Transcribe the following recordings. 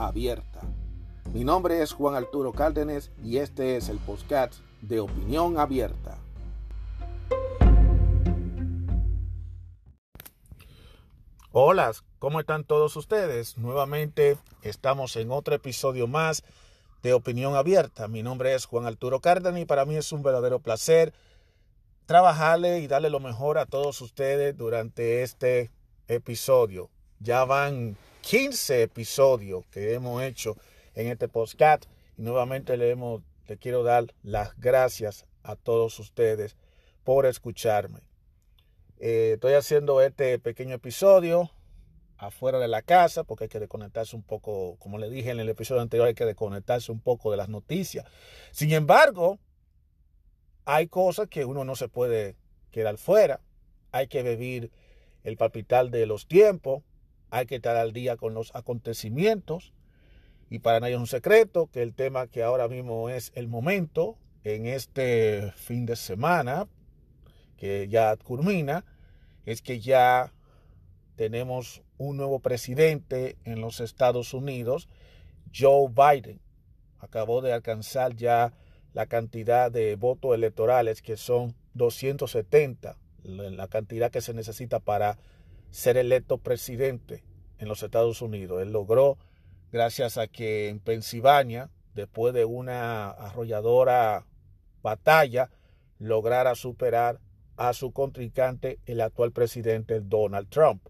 abierta. Mi nombre es Juan Arturo Cárdenas y este es el podcast de Opinión Abierta. Hola, ¿cómo están todos ustedes? Nuevamente estamos en otro episodio más de Opinión Abierta. Mi nombre es Juan Arturo Cárdenas y para mí es un verdadero placer trabajarle y darle lo mejor a todos ustedes durante este episodio. Ya van 15 episodios que hemos hecho en este podcast y nuevamente le, quiero dar las gracias a todos ustedes por escucharme. Eh, estoy haciendo este pequeño episodio afuera de la casa porque hay que desconectarse un poco, como le dije en el episodio anterior, hay que desconectarse un poco de las noticias. Sin embargo, hay cosas que uno no se puede quedar fuera. Hay que vivir el palpitar de los tiempos, hay que estar al día con los acontecimientos. Y para nadie es un secreto que el tema que ahora mismo es el momento, en este fin de semana, que ya culmina, es que ya tenemos un nuevo presidente en los Estados Unidos, Joe Biden. Acabó de alcanzar ya la cantidad de votos electorales que son 270, la cantidad que se necesita para ser electo presidente en los Estados Unidos. Él logró, gracias a que en Pensilvania, después de una arrolladora batalla, lograra superar a su contrincante, el actual presidente Donald Trump.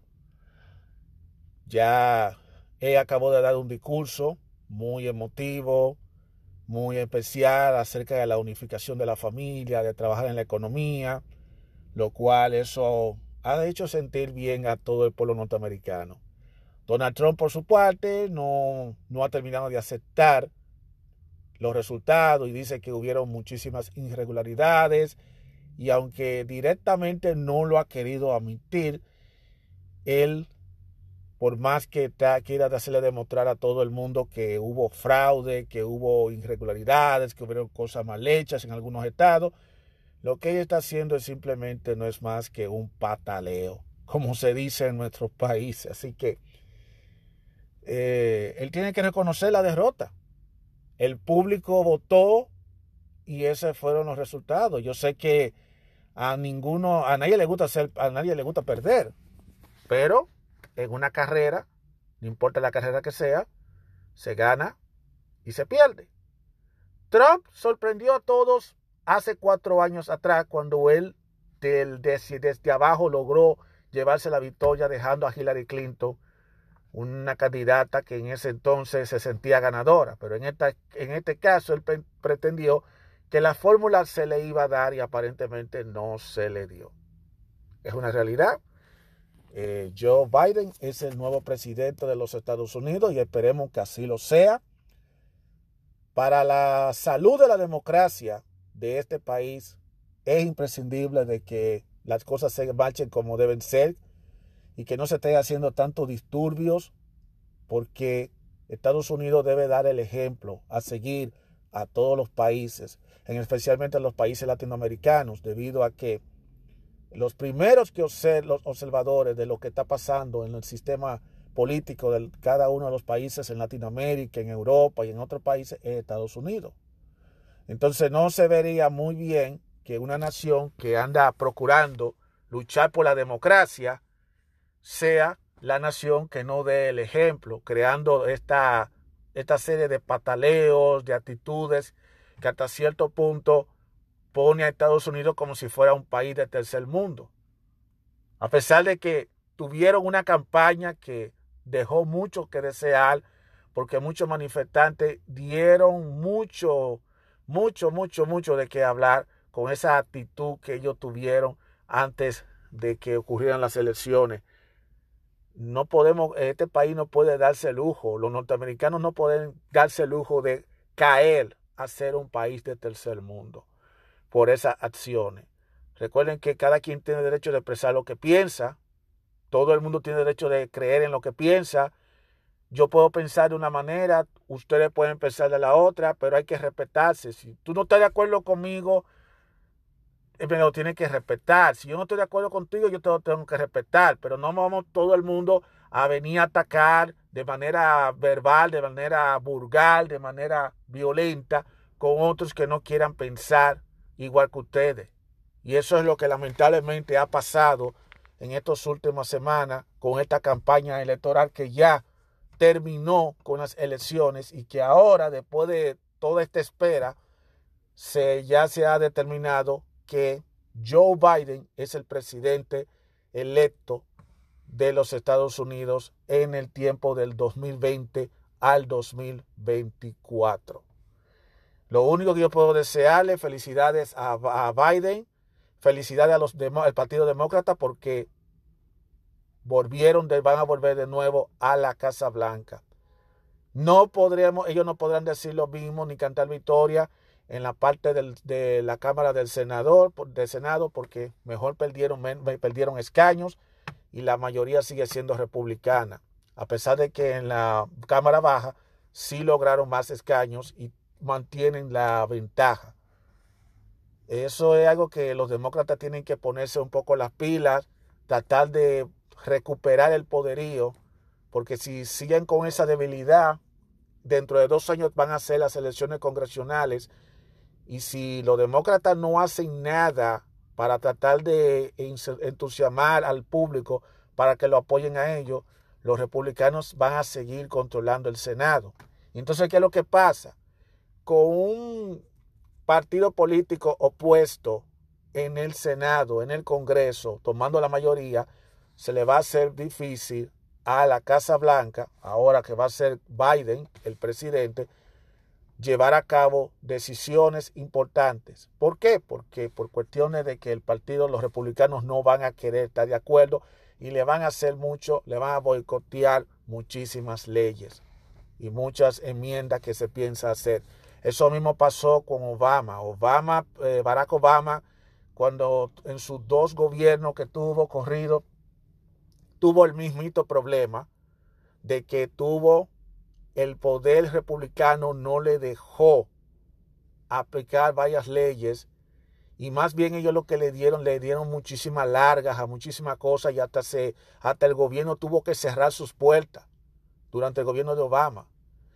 Ya él acabó de dar un discurso muy emotivo, muy especial acerca de la unificación de la familia, de trabajar en la economía, lo cual eso ha hecho sentir bien a todo el pueblo norteamericano. Donald Trump, por su parte, no, no ha terminado de aceptar los resultados y dice que hubieron muchísimas irregularidades y aunque directamente no lo ha querido admitir, él, por más que quiera hacerle demostrar a todo el mundo que hubo fraude, que hubo irregularidades, que hubieron cosas mal hechas en algunos estados, lo que ella está haciendo es simplemente no es más que un pataleo, como se dice en nuestros países. Así que eh, él tiene que reconocer la derrota. El público votó y esos fueron los resultados. Yo sé que a ninguno, a nadie le gusta hacer, a nadie le gusta perder, pero en una carrera, no importa la carrera que sea, se gana y se pierde. Trump sorprendió a todos hace cuatro años atrás, cuando él desde, desde abajo logró llevarse la victoria dejando a Hillary Clinton, una candidata que en ese entonces se sentía ganadora, pero en este caso él pretendió que la fórmula se le iba a dar y aparentemente no se le dio. Es una realidad. Eh, Joe Biden es el nuevo presidente de los Estados Unidos y esperemos que así lo sea. Para la salud de la democracia, de este país, es imprescindible de que las cosas se marchen como deben ser y que no se estén haciendo tantos disturbios, porque Estados Unidos debe dar el ejemplo a seguir a todos los países, en especialmente a los países latinoamericanos, debido a que los primeros que los observadores de lo que está pasando en el sistema político de cada uno de los países en Latinoamérica, en Europa y en otros países es Estados Unidos. Entonces no se vería muy bien que una nación que anda procurando luchar por la democracia sea la nación que no dé el ejemplo, creando esta, esta serie de pataleos, de actitudes que hasta cierto punto pone a Estados Unidos como si fuera un país de tercer mundo. A pesar de que tuvieron una campaña que dejó mucho que desear, porque muchos manifestantes dieron mucho mucho, mucho, mucho de qué hablar con esa actitud que ellos tuvieron antes de que ocurrieran las elecciones no podemos, este país no puede darse lujo, los norteamericanos no pueden darse lujo de caer a ser un país de tercer mundo por esas acciones. Recuerden que cada quien tiene derecho de expresar lo que piensa, todo el mundo tiene derecho de creer en lo que piensa. Yo puedo pensar de una manera, ustedes pueden pensar de la otra, pero hay que respetarse. Si tú no estás de acuerdo conmigo, eh, me lo tienes que respetar. Si yo no estoy de acuerdo contigo, yo te lo tengo que respetar. Pero no vamos todo el mundo a venir a atacar de manera verbal, de manera vulgar, de manera violenta con otros que no quieran pensar igual que ustedes. Y eso es lo que lamentablemente ha pasado en estas últimas semanas con esta campaña electoral que ya terminó con las elecciones y que ahora, después de toda esta espera, se, ya se ha determinado que Joe Biden es el presidente electo de los Estados Unidos en el tiempo del 2020 al 2024. Lo único que yo puedo desearle, felicidades a, Biden, felicidades al Partido Demócrata porque volvieron, van a volver de nuevo a la Casa Blanca. No podremos, ellos no podrán decir lo mismo ni cantar victoria en la parte de la Cámara del Senador, del Senado, porque mejor perdieron, perdieron escaños y la mayoría sigue siendo republicana. A pesar de que en la Cámara Baja sí lograron más escaños y mantienen la ventaja. Eso es algo que los demócratas tienen que ponerse un poco las pilas, tratar de recuperar el poderío, porque si siguen con esa debilidad, dentro de dos años van a ser las elecciones congresionales y si los demócratas no hacen nada para tratar de entusiasmar al público para que lo apoyen a ellos, los republicanos van a seguir controlando el Senado. Entonces, ¿qué es lo que pasa? Con un partido político opuesto en el Senado, en el Congreso, tomando la mayoría, se le va a hacer difícil a la Casa Blanca, ahora que va a ser Biden, el presidente, llevar a cabo decisiones importantes. ¿Por qué? Porque por cuestiones de que el partido, los republicanos no van a querer estar de acuerdo y le van a hacer mucho, le van a boicotear muchísimas leyes y muchas enmiendas que se piensa hacer. Eso mismo pasó con Obama. Obama, eh, Barack Obama, cuando en sus dos gobiernos que tuvo corrido, tuvo el mismito problema de que tuvo el poder republicano no le dejó aplicar varias leyes y más bien ellos lo que le dieron, le dieron muchísimas largas a muchísimas cosas y hasta, se, hasta el gobierno tuvo que cerrar sus puertas durante el gobierno de Obama.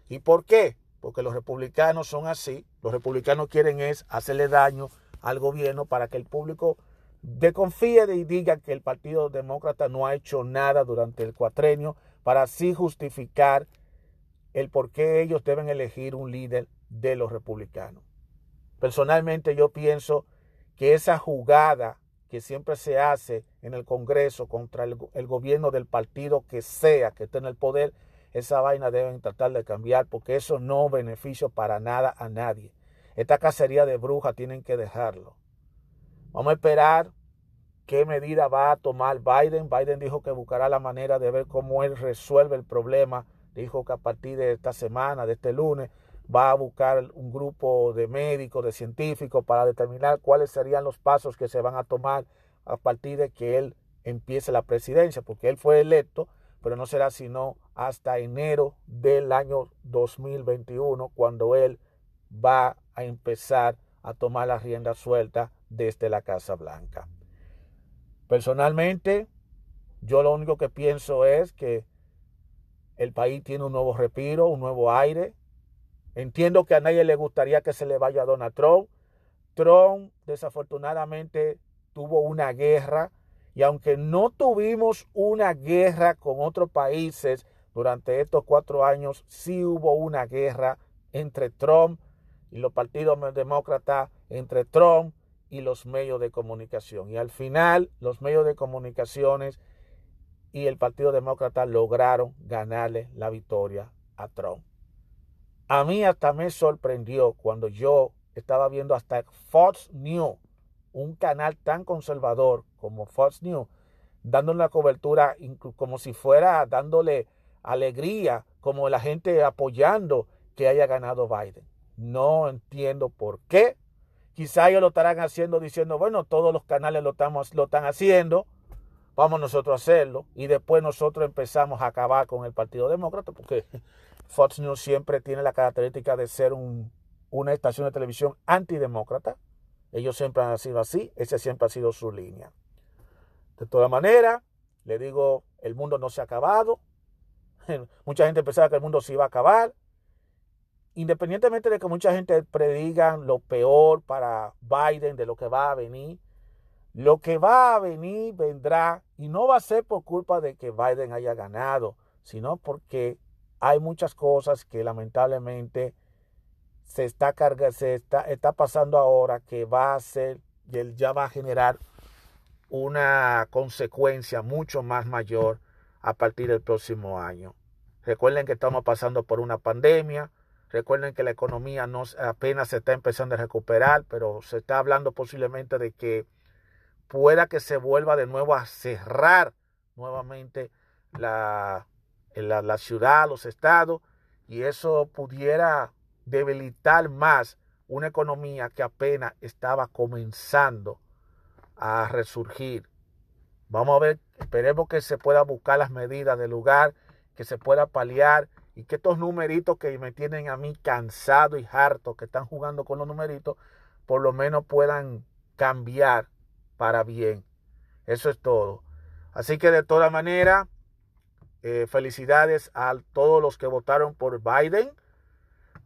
¿Y por qué? Porque los republicanos son así. Los republicanos quieren es hacerle daño al gobierno para que el público desconfíe y diga que el Partido Demócrata no ha hecho nada durante el cuatrenio para así justificar el por qué ellos deben elegir un líder de los republicanos. Personalmente yo pienso que esa jugada que siempre se hace en el Congreso contra el, gobierno del partido que sea que esté en el poder, esa vaina deben tratar de cambiar porque eso no beneficia para nada a nadie. Esta cacería de brujas tienen que dejarlo. Vamos a esperar qué medida va a tomar Biden. Biden dijo que buscará la manera de ver cómo él resuelve el problema dijo que a partir de esta semana, de este lunes, va a buscar un grupo de médicos, de científicos, para determinar cuáles serían los pasos que se van a tomar a partir de que él empiece la presidencia, porque él fue electo, pero no será sino hasta enero del año 2021, cuando él va a empezar a tomar la rienda suelta desde la Casa Blanca. Personalmente, yo lo único que pienso es que el país tiene un nuevo respiro, un nuevo aire. Entiendo que a nadie le gustaría que se le vaya a Donald Trump. Trump desafortunadamente tuvo una guerra y aunque no tuvimos una guerra con otros países durante estos cuatro años, sí hubo una guerra entre Trump y los partidos demócratas, entre Trump y los medios de comunicación. Y al final los medios de comunicaciones y el Partido Demócrata lograron ganarle la victoria a Trump. A mí hasta me sorprendió cuando yo estaba viendo hasta Fox News, un canal tan conservador como Fox News, dándole una cobertura como si fuera dándole alegría, como la gente apoyando que haya ganado Biden. No entiendo por qué. Quizá ellos lo estarán haciendo diciendo, bueno, todos los canales lo, están haciendo, vamos nosotros a hacerlo. Y después nosotros empezamos a acabar con el Partido Demócrata, porque Fox News siempre tiene la característica de ser un, una estación de televisión antidemócrata. Ellos siempre han sido así, esa siempre ha sido su línea. De todas maneras, le digo, el mundo no se ha acabado. Mucha gente pensaba que el mundo se iba a acabar. Independientemente de que mucha gente prediga lo peor para Biden, de lo que va a venir, lo que va a venir vendrá y no va a ser por culpa de que Biden haya ganado, sino porque hay muchas cosas que lamentablemente se está carga, se está, está pasando ahora que va a ser, ya va a generar una consecuencia mucho más mayor a partir del próximo año. Recuerden que estamos pasando por una pandemia, recuerden que la economía no, apenas se está empezando a recuperar, pero se está hablando posiblemente de que pueda que se vuelva de nuevo a cerrar nuevamente la, la, la ciudad, los estados, y eso pudiera debilitar más una economía que apenas estaba comenzando a resurgir. Vamos a ver, esperemos que se pueda buscar las medidas del lugar, que se pueda paliar y que estos numeritos que me tienen a mí cansado y harto, que están jugando con los numeritos, por lo menos puedan cambiar para bien. Eso es todo. Así que de toda manera, eh, felicidades a todos los que votaron por Biden.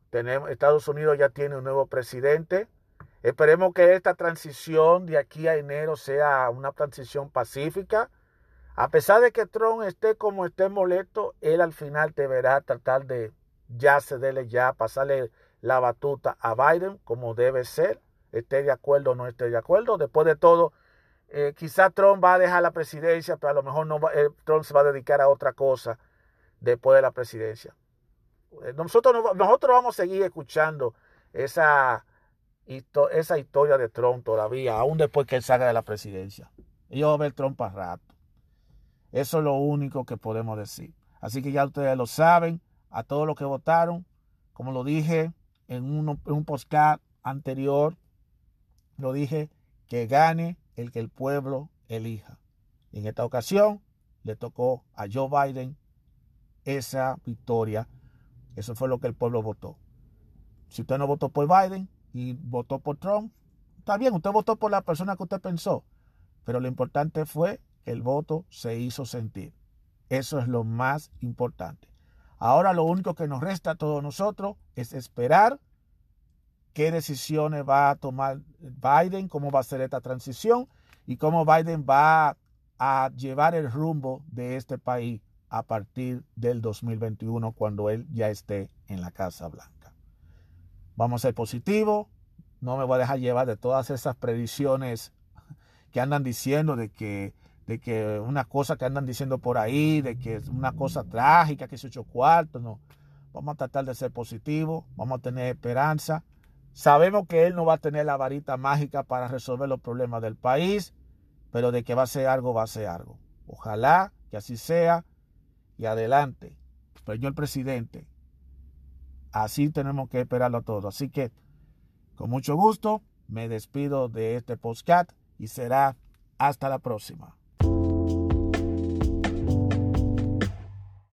Tenemos, Estados Unidos ya tiene un nuevo presidente. Esperemos que esta transición de aquí a enero sea una transición pacífica. A pesar de que Trump esté como esté molesto, él al final deberá tratar de ya cederle, ya pasarle la batuta a Biden como debe ser, esté de acuerdo o no esté de acuerdo. Después de todo, eh, quizá Trump va a dejar la presidencia, pero a lo mejor no eh, Trump se va a dedicar a otra cosa después de la presidencia. Eh, nosotros, nosotros vamos a seguir escuchando esa historia de Trump todavía, aún después que él salga de la presidencia. Yo voy a ver Trump para rato. Eso es lo único que podemos decir. Así que ya ustedes lo saben, a todos los que votaron, como lo dije en un, podcast anterior, lo dije, que gane el que el pueblo elija. En esta ocasión le tocó a Joe Biden esa victoria. Eso fue lo que el pueblo votó. Si usted no votó por Biden, y votó por Trump, está bien, usted votó por la persona que usted pensó, pero lo importante fue el voto se hizo sentir. Eso es lo más importante. Ahora lo único que nos resta a todos nosotros es esperar qué decisiones va a tomar Biden, cómo va a ser esta transición y cómo Biden va a llevar el rumbo de este país a partir del 2021 cuando él ya esté en la Casa Blanca. Vamos a ser positivos. No me voy a dejar llevar de todas esas predicciones que andan diciendo de que, de que una cosa que andan diciendo por ahí, de que es una cosa trágica, que es ocho cuartos. No. Vamos a tratar de ser positivos. Vamos a tener esperanza. Sabemos que él no va a tener la varita mágica para resolver los problemas del país, pero de que va a ser algo, va a ser algo. Ojalá que así sea y adelante. Señor presidente, Así tenemos que esperarlo todo. Así que, con mucho gusto, me despido de este podcast y será hasta la próxima.